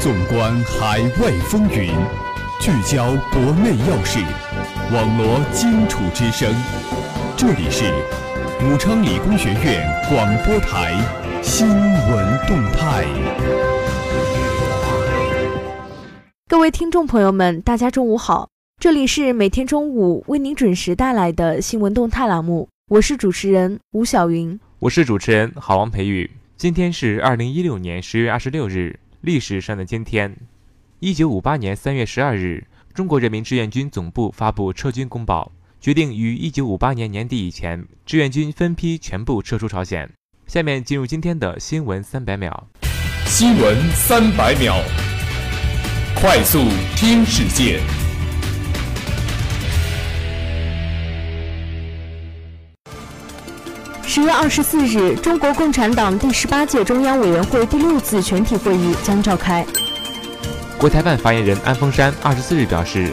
纵观海外风云，聚焦国内要事，网罗荆楚之声。这里是武昌理工学院广播台新闻动态。各位听众朋友们，大家中午好，这里是每天中午为您准时带来的新闻动态栏目，我是主持人吴晓云，我是主持人郝王培宇。今天是二零一六年十月二十六日。历史上的今天，一九五八年三月十二日，中国人民志愿军总部发布撤军公报，决定于一九五八年年底以前，志愿军分批全部撤出朝鲜。下面进入今天的新闻三百秒。新闻三百秒，快速听世界。十月二十四日，中国共产党第十八届中央委员会第六次全体会议将召开。国台办发言人安峰山二十四日表示，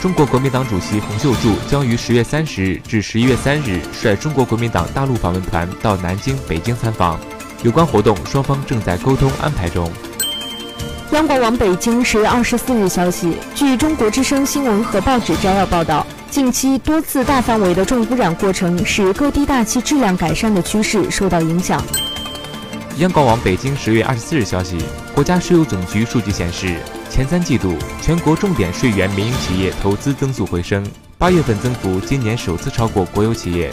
中国国民党主席洪秀柱将于十月三十日至十一月三日率中国国民党大陆访问团到南京、北京参访，有关活动双方正在沟通安排中。央广网北京十月二十四日消息，据中国之声新闻和报纸摘要报道。近期多次大范围的重污染过程，使各地大气质量改善的趋势受到影响。央广网北京十月二十四日消息，国家税务总局数据显示，前三季度全国重点税源民营企业投资增速回升，八月份增幅今年首次超过国有企业。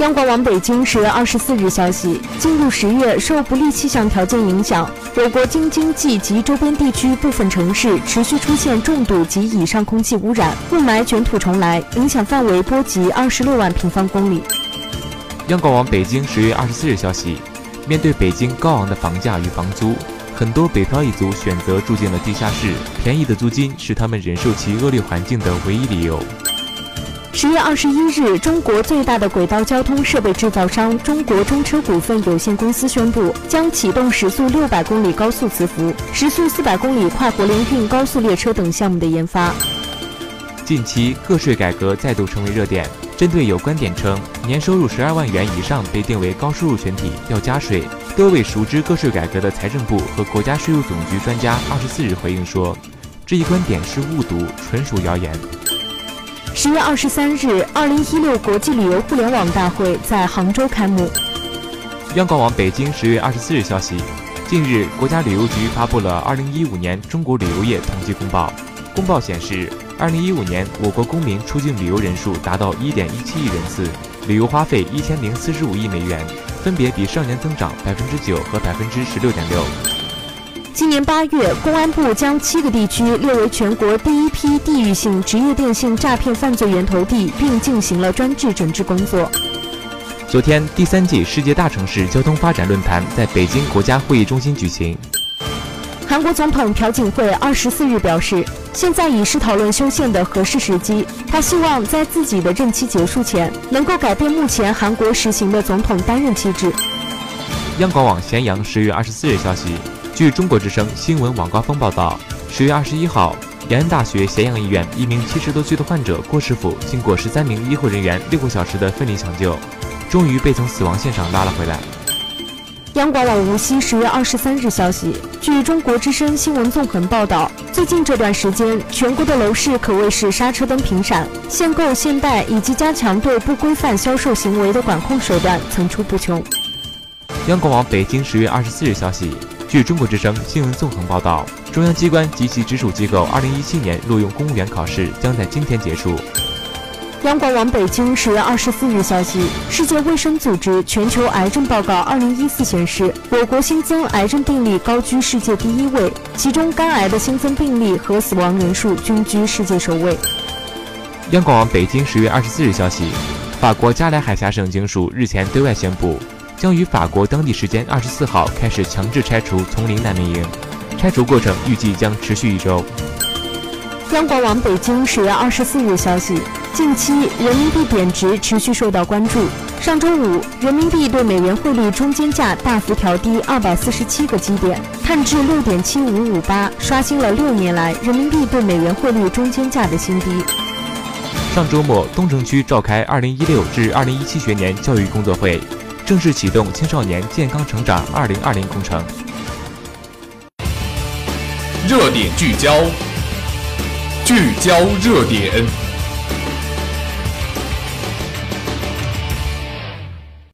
央广网北京十月二十四日消息，进入十月，受不利气象条件影响，我国京津冀及周边地区部分城市持续出现重度及以上空气污染，雾霾卷土重来，影响范围波及二十六万平方公里。央广网北京十月二十四日消息，面对北京高昂的房价与房租，很多北漂一族选择住进了地下室，便宜的租金是他们忍受其恶劣环境的唯一理由。十月二十一日，中国最大的轨道交通设备制造商中国中车股份有限公司宣布，将启动时速六百公里高速磁浮、时速四百公里跨国联运高速列车等项目的研发。近期个税改革再度成为热点，针对有观点称年收入十二万元以上被定为高收入群体要加税，多位熟知个税改革的财政部和国家税务总局专家二十四日回应说，这一观点是误读，纯属谣言。十月二十三日，二零一六国际旅游互联网大会在杭州开幕。央广网北京十月二十四日消息，近日，国家旅游局发布了二零一五年中国旅游业统计公报。公报显示，二零一五年我国公民出境旅游人数达到一点一七亿人次，旅游花费一千零四十五亿美元，分别比上年增长百分之九和百分之十六点六。今年八月，公安部将七个地区列为全国第一批地域性职业电信诈骗犯罪源头地，并进行了专治整治工作。昨天，第三届世界大城市交通发展论坛在北京国家会议中心举行。韩国总统朴槿惠二十四日表示，现在已是讨论修宪的合适时机。他希望在自己的任期结束前，能够改变目前韩国实行的总统单任期制。央广网咸阳十月二十四日消息。据中国之声新闻网高峰报道，十月二十一号，延安大学咸阳医院一名七十多岁的患者郭师傅，经过十三名医护人员六个小时的奋力抢救，终于被从死亡线上拉了回来。央广网无锡十月二十三日消息，据中国之声新闻纵横报道，最近这段时间，全国的楼市可谓是刹车灯频闪，限购限贷以及加强对不规范销售行为的管控手段层出不穷。央广网北京十月二十四日消息。据中国之声新闻纵横报道，中央机关及其直属机构2017年录用公务员考试将在今天结束。央广网北京十月二十四日消息，世界卫生组织全球癌症报告2014显示，我国新增癌症病例高居世界第一位，其中肝癌的新增病例和死亡人数均居世界首位。央广网北京十月二十四日消息，法国加莱海峡省警署日前对外宣布。将于法国当地时间二十四号开始强制拆除丛林难民营，拆除过程预计将持续一周。央广网北京十月二十四日消息，近期人民币贬值持续受到关注。上周五，人民币对美元汇率中间价大幅调低二百四十七个基点，探至六点七五五八，刷新了六年来人民币对美元汇率中间价的新低。上周末，东城区召开二零一六至二零一七学年教育工作会。正式启动青少年健康成长二零二零工程。热点聚焦，聚焦热点。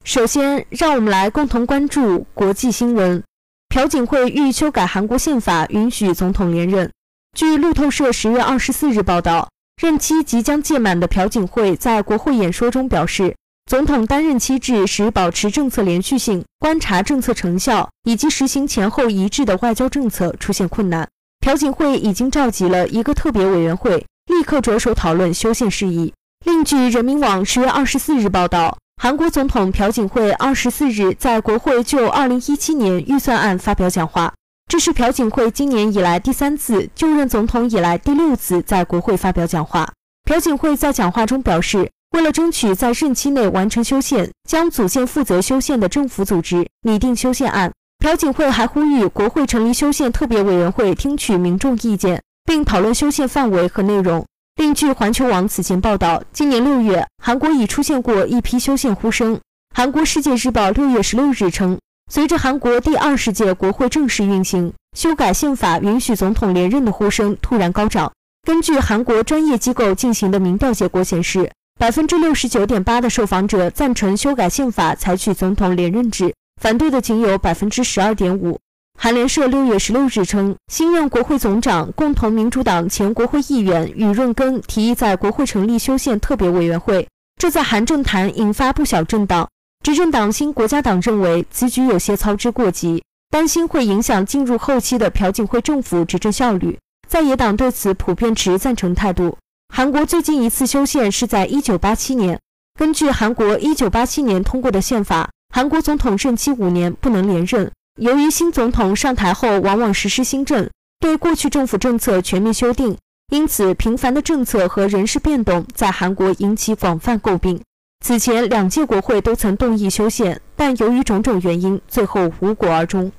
首先，让我们来共同关注国际新闻。朴槿惠欲修改韩国宪法，允许总统连任。据路透社十月二十四日报道，任期即将届满的朴槿惠在国会演说中表示，总统担任期制使保持政策连续性、观察政策成效以及实行前后一致的外交政策出现困难。朴槿惠已经召集了一个特别委员会，立刻着手讨论修宪事宜。另据人民网十月二十四日报道。韩国总统朴槿惠二十四日在国会就二零一七年预算案发表讲话，这是朴槿惠今年以来第三次就任总统以来第六次在国会发表讲话。朴槿惠在讲话中表示，为了争取在任期内完成修宪，将组建负责修宪的政府组织，拟定修宪案。朴槿惠还呼吁国会成立修宪特别委员会，听取民众意见，并讨论修宪范围和内容。另据环球网此前报道，今年六月，韩国已出现过一批修宪呼声。韩国《世界日报》六月十六日称，随着韩国第二十届国会正式运行，修改宪法允许总统连任的呼声突然高涨。根据韩国专业机构进行的民调结果显示，百分之六十九点八的受访者赞成修改宪法，采取总统连任制，反对的仅有百分之十二点五。韩联社六月十六日称，新任国会总长、共同民主党前国会议员宇润根提议在国会成立修宪特别委员会，这在韩政坛引发不小震荡。执政党新国家党认为此举有些操之过急，担心会影响进入后期的朴槿惠政府执政效率。在野党对此普遍持赞成态度。韩国最近一次修宪是在一九八七年，根据韩国一九八七年通过的宪法，韩国总统任期五年，不能连任。由于新总统上台后往往实施新政，对过去政府政策全面修订，因此频繁的政策和人事变动在韩国引起广泛诟病。此前两届国会都曾动议修宪，但由于种种原因，最后无果而终。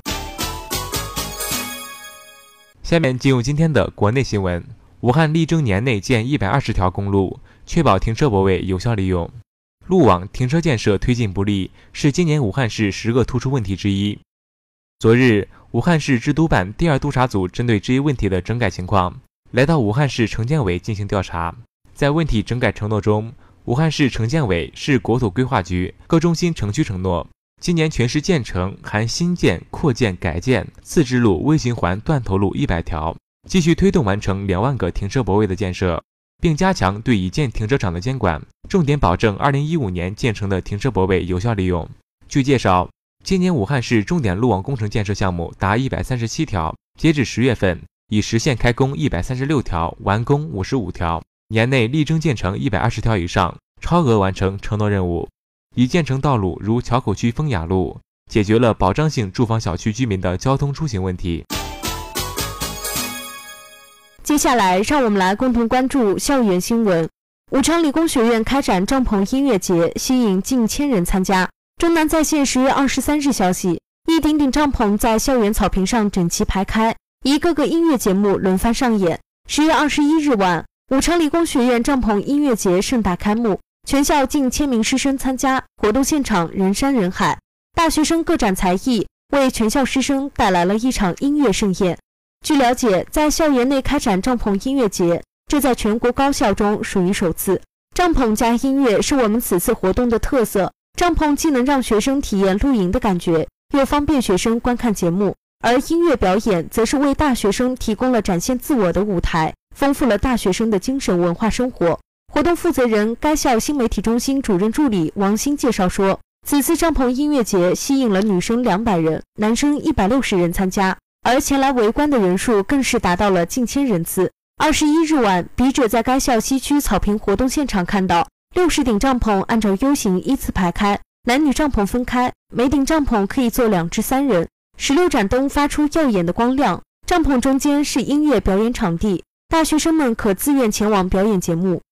下面进入今天的国内新闻：武汉力争年内建一百二十条公路，确保停车泊位有效利用。路网停车建设推进不力，是今年武汉市十个突出问题之一。昨日，武汉市治督办第二督查组针对这一问题的整改情况，来到武汉市城建委进行调查。在问题整改承诺中，武汉市城建委、市国土规划局各中心城区承诺，今年全市建成含新建、扩建、改建次支路微循环断头路一百条，继续推动完成两万个停车泊位的建设，并加强对已建停车场的监管，重点保证二零一五年建成的停车泊位有效利用。据介绍。今年武汉市重点路网工程建设项目达一百三十七条，截至十月份已实现开工一百三十六条，完工五十五条，年内力争建成一百二十条以上，超额完成承诺任务。已建成道路如桥口区风雅路，解决了保障性住房小区居民的交通出行问题。接下来，让我们来共同关注校园新闻。武昌理工学院开展帐篷音乐节，吸引近千人参加。中南在线十月二十三日消息，一顶顶帐篷在校园草坪上整齐排开，一个个音乐节目轮番上演。十月二十一日晚，武昌理工学院帐篷音乐节盛大开幕，全校近千名师生参加，活动现场人山人海，大学生各展才艺，为全校师生带来了一场音乐盛宴。据了解，在校园内开展帐篷音乐节，这在全国高校中属于首次。帐篷加音乐是我们此次活动的特色。帐篷既能让学生体验露营的感觉，又方便学生观看节目；而音乐表演则是为大学生提供了展现自我的舞台，丰富了大学生的精神文化生活。活动负责人、该校新媒体中心主任助理王鑫介绍说，此次帐篷音乐节吸引了女生两百人、男生一百六十人参加，而前来围观的人数更是达到了近千人次。二十一日晚，笔者在该校西区草坪活动现场看到。六十顶帐篷按照 U 型依次排开，男女帐篷分开，每顶帐篷可以坐两至三人。十六盏灯发出耀眼的光亮，帐篷中间是音乐表演场地，大学生们可自愿前往表演节目。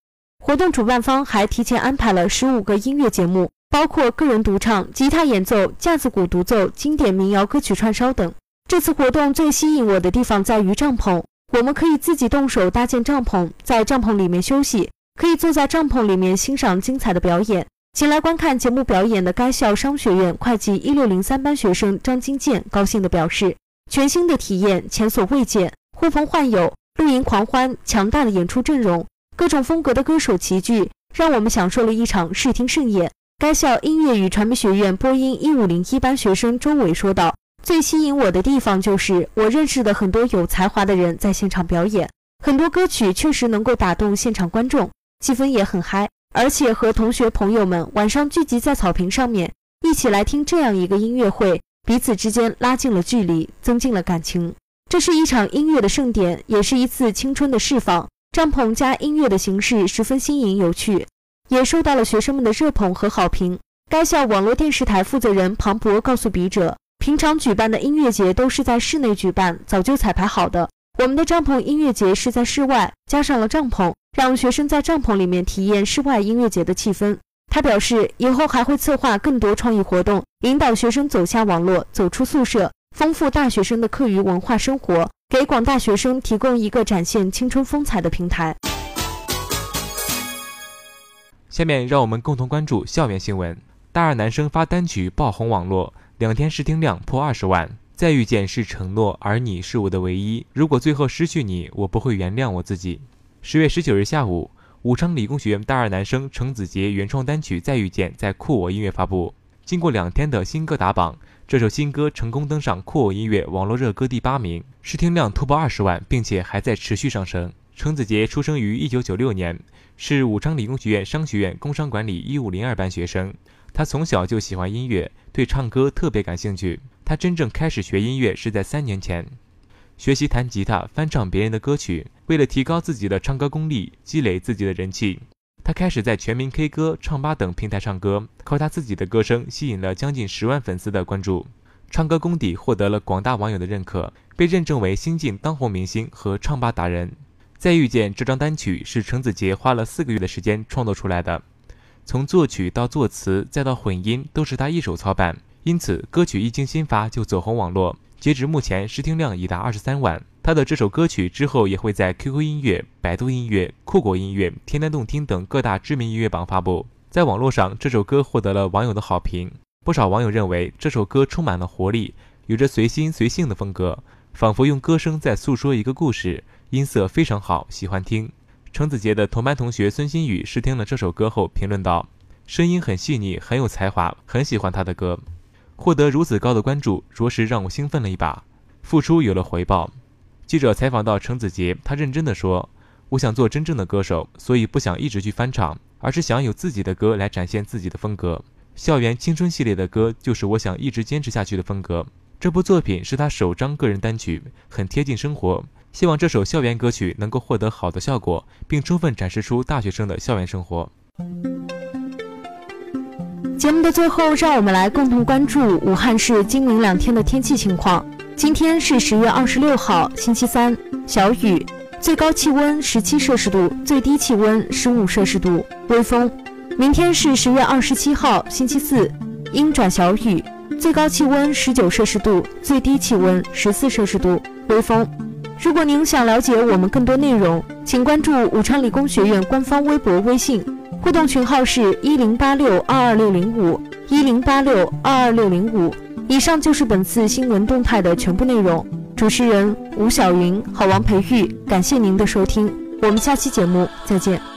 活动主办方还提前安排了十五个音乐节目，包括个人独唱、吉他演奏、架子鼓独奏、经典民谣歌曲串烧等。这次活动最吸引我的地方在于帐篷，我们可以自己动手搭建帐篷，在帐篷里面休息。可以坐在帐篷里面欣赏精彩的表演。前来观看节目表演的该校商学院会计一六零三班学生张金健高兴地表示：“全新的体验，前所未见。呼朋唤友，露营狂欢，强大的演出阵容，各种风格的歌手齐聚，让我们享受了一场视听盛宴。该校音乐与传媒学院播音一五零一班学生周伟说道：“最吸引我的地方就是我认识的很多有才华的人在现场表演，很多歌曲确实能够打动现场观众，气氛也很嗨。而且和同学朋友们晚上聚集在草坪上面，一起来听这样一个音乐会，彼此之间拉近了距离，增进了感情。这是一场音乐的盛典，也是一次青春的释放。帐篷加音乐的形式十分新颖有趣。”也受到了学生们的热捧和好评。该校网络电视台负责人庞博告诉笔者：“平常举办的音乐节都是在室内举办，早就彩排好的。我们的帐篷音乐节是在室外，加上了帐篷，让学生在帐篷里面体验室外音乐节的气氛。”他表示，以后还会策划更多创意活动，引导学生走下网络，走出宿舍，丰富大学生的课余文化生活，给广大学生提供一个展现青春风采的平台。下面让我们共同关注校园新闻。大二男生发单曲爆红网络，两天试听量破二十万。再遇见是承诺，而你是我的唯一。如果最后失去你，我不会原谅我自己。十月十九日下午，武昌理工学院大二男生程子杰原创单曲《再遇见》在酷我音乐发布。经过两天的新歌打榜，这首新歌成功登上酷我音乐网络热歌第八名，试听量突破二十万，并且还在持续上升。程子杰出生于一九九六年，是武昌理工学院商学院工商管理一五零二班学生。他从小就喜欢音乐，对唱歌特别感兴趣。他真正开始学音乐是在三年前，学习弹吉他、翻唱别人的歌曲。为了提高自己的唱歌功力，积累自己的人气，他开始在全民 K 歌、唱吧等平台唱歌。靠他自己的歌声，吸引了将近十万粉丝的关注，唱歌功底获得了广大网友的认可，被认证为新晋当红明星和唱吧达人。再遇见这张单曲是程子杰花了四个月的时间创作出来的，从作曲到作词再到混音都是他一手操办，因此歌曲一经新发就走红网络。截止目前，试听量已达二十三万。他的这首歌曲之后也会在 QQ 音乐、百度音乐、酷狗音乐、天天动听等各大知名音乐榜发布。在网络上，这首歌获得了网友的好评。不少网友认为这首歌充满了活力，有着随心随性的风格，仿佛用歌声在诉说一个故事。音色非常好，喜欢听。程子杰的同班同学孙新宇试听了这首歌后评论道：“声音很细腻，很有才华，很喜欢他的歌。获得如此高的关注，着实让我兴奋了一把。付出有了回报。”记者采访到程子杰，他认真的说：“我想做真正的歌手，所以不想一直去翻唱，而是想有自己的歌来展现自己的风格。校园青春系列的歌就是我想一直坚持下去的风格。这部作品是他首张个人单曲，很贴近生活。”希望这首校园歌曲能够获得好的效果，并充分展示出大学生的校园生活。节目的最后，让我们来共同关注武汉市今明两天的天气情况。今天是十月二十六号，星期三，小雨，最高气温十七摄氏度，最低气温十五摄氏度，微风。明天是十月二十七号，星期四，阴转小雨，最高气温十九摄氏度，最低气温十四摄氏度，微风。如果您想了解我们更多内容，请关注武昌理工学院官方微博、微信，互动群号是一零八六二二六零五一零八六二二六零五。以上就是本次新闻动态的全部内容。主持人吴晓云，好王培育，感谢您的收听，我们下期节目再见。